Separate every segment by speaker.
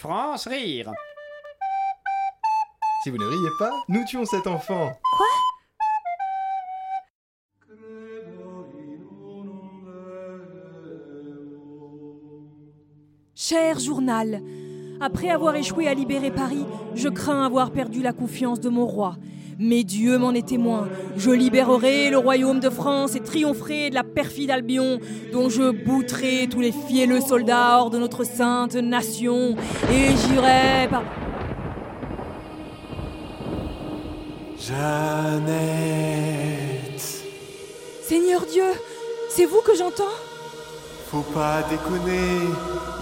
Speaker 1: France rire.
Speaker 2: Si vous ne riez pas, nous tuons cet enfant.
Speaker 3: Cher journal, après avoir échoué à libérer Paris, je crains avoir perdu la confiance de mon roi. Mais Dieu m'en est témoin. Je libérerai le royaume de France et triompherai de la perfide Albion, dont je bouterai tous les fielleux soldats hors de notre sainte nation. Et j'irai par.
Speaker 4: Jeannette,
Speaker 3: Seigneur Dieu, c'est vous que j'entends?
Speaker 4: Faut pas déconner,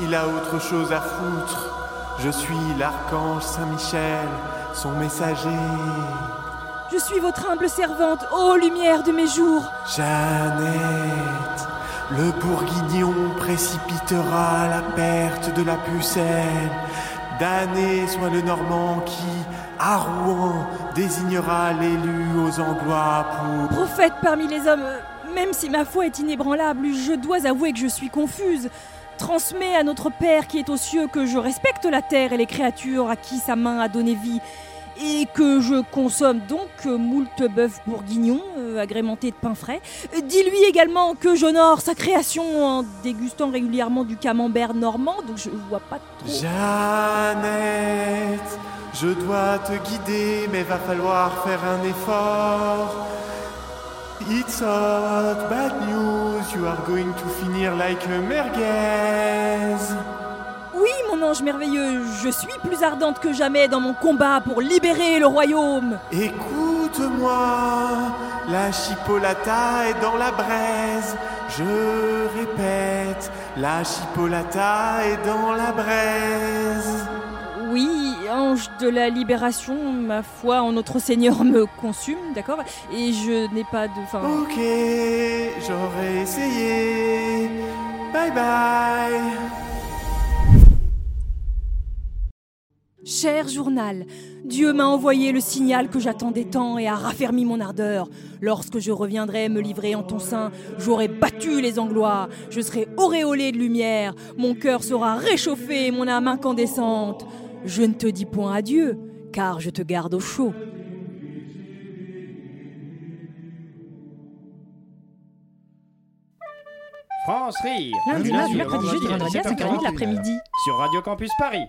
Speaker 4: il a autre chose à foutre. Je suis l'archange Saint-Michel, son messager.
Speaker 3: Je suis votre humble servante, ô lumière de mes jours.
Speaker 4: Jeannette, le bourguignon précipitera la perte de la pucelle. Damné soit le Normand qui, à Rouen, désignera l'élu aux Anglois pour...
Speaker 3: Prophète parmi les hommes, même si ma foi est inébranlable, je dois avouer que je suis confuse. Transmets à notre Père qui est aux cieux que je respecte la terre et les créatures à qui sa main a donné vie, et que je consomme donc euh, moult bœuf bourguignon euh, agrémenté de pain frais. Euh, Dis-lui également que j'honore sa création en dégustant régulièrement du camembert normand, donc je vois pas trop.
Speaker 4: Jeannette, je dois te guider, mais va falloir faire un effort. It's hot, you are going to finir like a merguez.
Speaker 3: Oui, mon ange merveilleux, je suis plus ardente que jamais dans mon combat pour libérer le royaume.
Speaker 4: Écoute-moi, la chipolata est dans la braise. Je répète, la chipolata est dans la braise.
Speaker 3: De la libération, ma foi en notre Seigneur me consume, d'accord? Et je n'ai pas de... Enfin,
Speaker 4: Ok, j'aurais essayé. Bye bye.
Speaker 3: Cher journal, Dieu m'a envoyé le signal que j'attendais tant et a raffermi mon ardeur. Lorsque je reviendrai me livrer en ton sein, j'aurai battu les Anglois, je serai auréolé de lumière, mon cœur sera réchauffé et mon âme incandescente. Je ne te dis point adieu, car je te garde au chaud.
Speaker 1: France rire.
Speaker 3: Lundi, mardi, mercredi, jeudi, vendredi à 5h30 de l'après-midi.
Speaker 1: Sur Radio Campus Paris.